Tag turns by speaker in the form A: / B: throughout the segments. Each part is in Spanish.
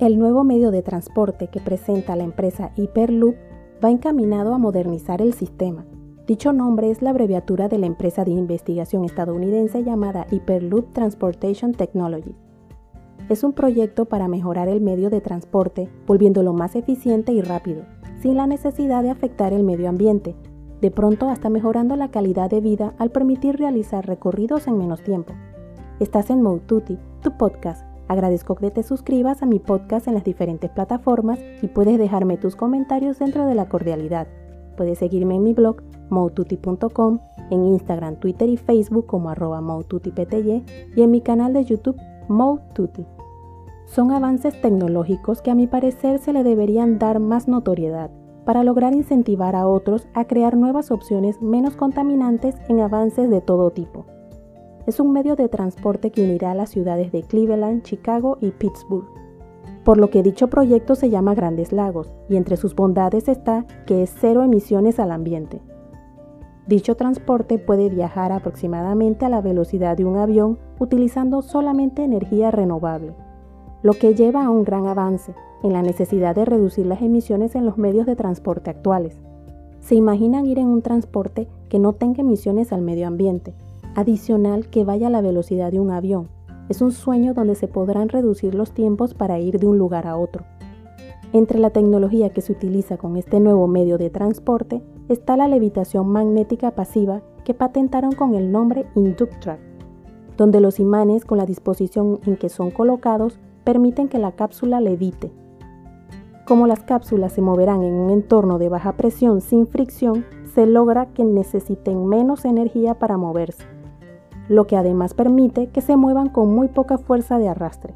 A: El nuevo medio de transporte que presenta la empresa Hyperloop va encaminado a modernizar el sistema. Dicho nombre es la abreviatura de la empresa de investigación estadounidense llamada Hyperloop Transportation Technologies. Es un proyecto para mejorar el medio de transporte, volviéndolo más eficiente y rápido, sin la necesidad de afectar el medio ambiente, de pronto hasta mejorando la calidad de vida al permitir realizar recorridos en menos tiempo. Estás en Moututi, tu podcast Agradezco que te suscribas a mi podcast en las diferentes plataformas y puedes dejarme tus comentarios dentro de la cordialidad. Puedes seguirme en mi blog moututi.com, en Instagram, Twitter y Facebook como arroba y en mi canal de YouTube Moututi. Son avances tecnológicos que a mi parecer se le deberían dar más notoriedad para lograr incentivar a otros a crear nuevas opciones menos contaminantes en avances de todo tipo es un medio de transporte que unirá las ciudades de Cleveland, Chicago y Pittsburgh. Por lo que dicho proyecto se llama Grandes Lagos y entre sus bondades está que es cero emisiones al ambiente. Dicho transporte puede viajar aproximadamente a la velocidad de un avión utilizando solamente energía renovable, lo que lleva a un gran avance en la necesidad de reducir las emisiones en los medios de transporte actuales. ¿Se imaginan ir en un transporte que no tenga emisiones al medio ambiente? Adicional que vaya a la velocidad de un avión. Es un sueño donde se podrán reducir los tiempos para ir de un lugar a otro. Entre la tecnología que se utiliza con este nuevo medio de transporte está la levitación magnética pasiva que patentaron con el nombre Inductrack, donde los imanes con la disposición en que son colocados permiten que la cápsula levite. Como las cápsulas se moverán en un entorno de baja presión sin fricción, se logra que necesiten menos energía para moverse lo que además permite que se muevan con muy poca fuerza de arrastre.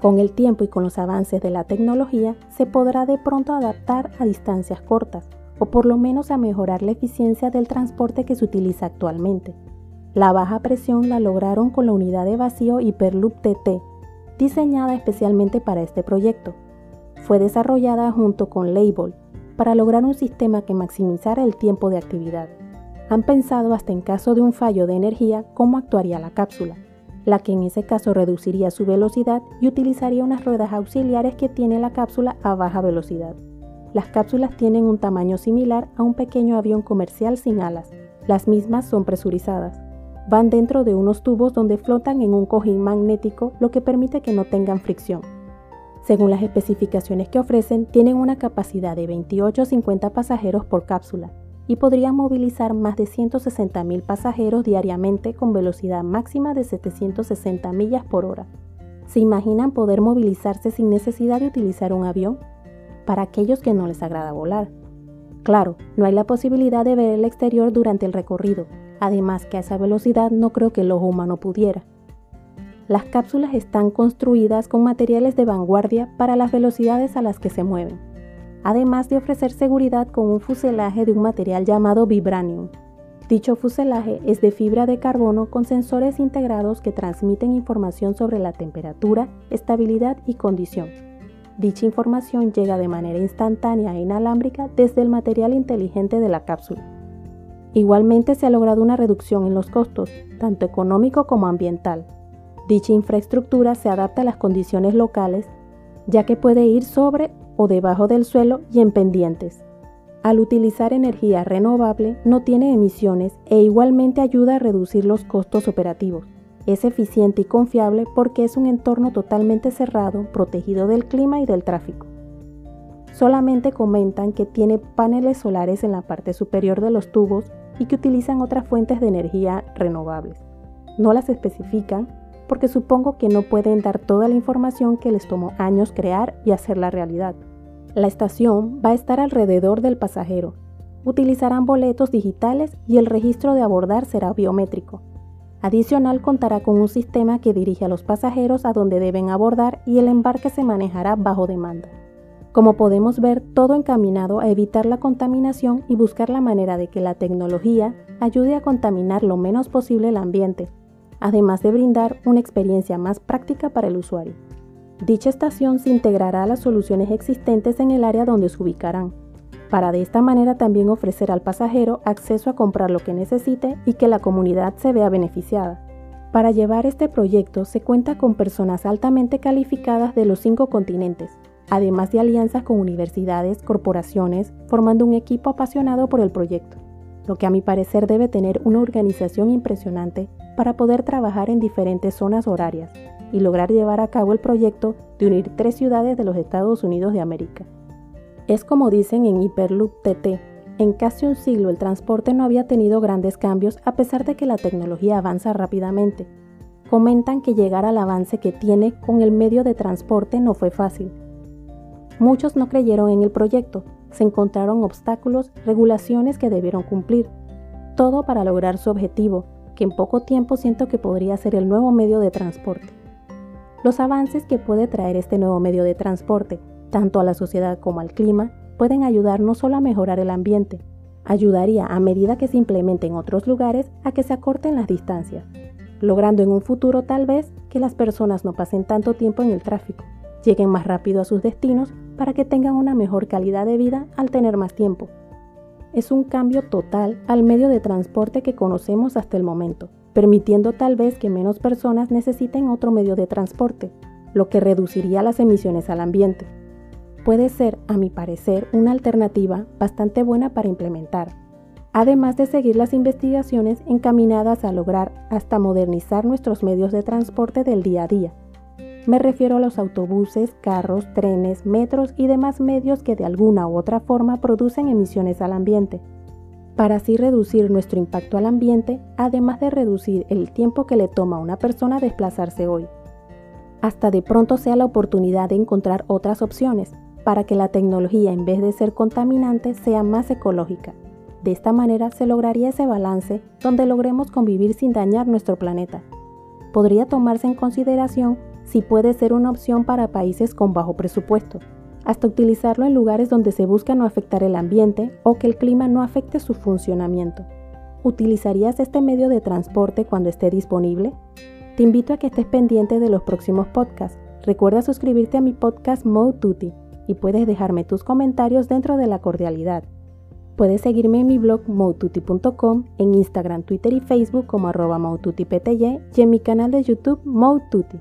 A: Con el tiempo y con los avances de la tecnología se podrá de pronto adaptar a distancias cortas o por lo menos a mejorar la eficiencia del transporte que se utiliza actualmente. La baja presión la lograron con la unidad de vacío Hyperloop TT, diseñada especialmente para este proyecto. Fue desarrollada junto con Label para lograr un sistema que maximizara el tiempo de actividad han pensado hasta en caso de un fallo de energía cómo actuaría la cápsula, la que en ese caso reduciría su velocidad y utilizaría unas ruedas auxiliares que tiene la cápsula a baja velocidad. Las cápsulas tienen un tamaño similar a un pequeño avión comercial sin alas. Las mismas son presurizadas. Van dentro de unos tubos donde flotan en un cojín magnético, lo que permite que no tengan fricción. Según las especificaciones que ofrecen, tienen una capacidad de 28 a 50 pasajeros por cápsula y podrían movilizar más de 160.000 pasajeros diariamente con velocidad máxima de 760 millas por hora. ¿Se imaginan poder movilizarse sin necesidad de utilizar un avión? Para aquellos que no les agrada volar. Claro, no hay la posibilidad de ver el exterior durante el recorrido, además que a esa velocidad no creo que el ojo humano pudiera. Las cápsulas están construidas con materiales de vanguardia para las velocidades a las que se mueven además de ofrecer seguridad con un fuselaje de un material llamado vibranium. Dicho fuselaje es de fibra de carbono con sensores integrados que transmiten información sobre la temperatura, estabilidad y condición. Dicha información llega de manera instantánea e inalámbrica desde el material inteligente de la cápsula. Igualmente se ha logrado una reducción en los costos, tanto económico como ambiental. Dicha infraestructura se adapta a las condiciones locales, ya que puede ir sobre o debajo del suelo y en pendientes. Al utilizar energía renovable no tiene emisiones e igualmente ayuda a reducir los costos operativos. Es eficiente y confiable porque es un entorno totalmente cerrado, protegido del clima y del tráfico. Solamente comentan que tiene paneles solares en la parte superior de los tubos y que utilizan otras fuentes de energía renovables. No las especifican porque supongo que no pueden dar toda la información que les tomó años crear y hacer la realidad. La estación va a estar alrededor del pasajero. Utilizarán boletos digitales y el registro de abordar será biométrico. Adicional contará con un sistema que dirige a los pasajeros a donde deben abordar y el embarque se manejará bajo demanda. Como podemos ver, todo encaminado a evitar la contaminación y buscar la manera de que la tecnología ayude a contaminar lo menos posible el ambiente, además de brindar una experiencia más práctica para el usuario. Dicha estación se integrará a las soluciones existentes en el área donde se ubicarán, para de esta manera también ofrecer al pasajero acceso a comprar lo que necesite y que la comunidad se vea beneficiada. Para llevar este proyecto se cuenta con personas altamente calificadas de los cinco continentes, además de alianzas con universidades, corporaciones, formando un equipo apasionado por el proyecto, lo que a mi parecer debe tener una organización impresionante para poder trabajar en diferentes zonas horarias y lograr llevar a cabo el proyecto de unir tres ciudades de los Estados Unidos de América. Es como dicen en Hyperloop TT, en casi un siglo el transporte no había tenido grandes cambios a pesar de que la tecnología avanza rápidamente. Comentan que llegar al avance que tiene con el medio de transporte no fue fácil. Muchos no creyeron en el proyecto, se encontraron obstáculos, regulaciones que debieron cumplir, todo para lograr su objetivo, que en poco tiempo siento que podría ser el nuevo medio de transporte. Los avances que puede traer este nuevo medio de transporte, tanto a la sociedad como al clima, pueden ayudar no solo a mejorar el ambiente, ayudaría a medida que se implemente en otros lugares a que se acorten las distancias, logrando en un futuro tal vez que las personas no pasen tanto tiempo en el tráfico, lleguen más rápido a sus destinos para que tengan una mejor calidad de vida al tener más tiempo. Es un cambio total al medio de transporte que conocemos hasta el momento, permitiendo tal vez que menos personas necesiten otro medio de transporte, lo que reduciría las emisiones al ambiente puede ser, a mi parecer, una alternativa bastante buena para implementar, además de seguir las investigaciones encaminadas a lograr hasta modernizar nuestros medios de transporte del día a día. Me refiero a los autobuses, carros, trenes, metros y demás medios que de alguna u otra forma producen emisiones al ambiente, para así reducir nuestro impacto al ambiente, además de reducir el tiempo que le toma a una persona desplazarse hoy. Hasta de pronto sea la oportunidad de encontrar otras opciones, para que la tecnología en vez de ser contaminante sea más ecológica. De esta manera se lograría ese balance donde logremos convivir sin dañar nuestro planeta. Podría tomarse en consideración si puede ser una opción para países con bajo presupuesto, hasta utilizarlo en lugares donde se busca no afectar el ambiente o que el clima no afecte su funcionamiento. ¿Utilizarías este medio de transporte cuando esté disponible? Te invito a que estés pendiente de los próximos podcasts. Recuerda suscribirte a mi podcast Mode Tutti y puedes dejarme tus comentarios dentro de la cordialidad. Puedes seguirme en mi blog moututi.com, en Instagram, Twitter y Facebook como arroba y en mi canal de YouTube Moututi.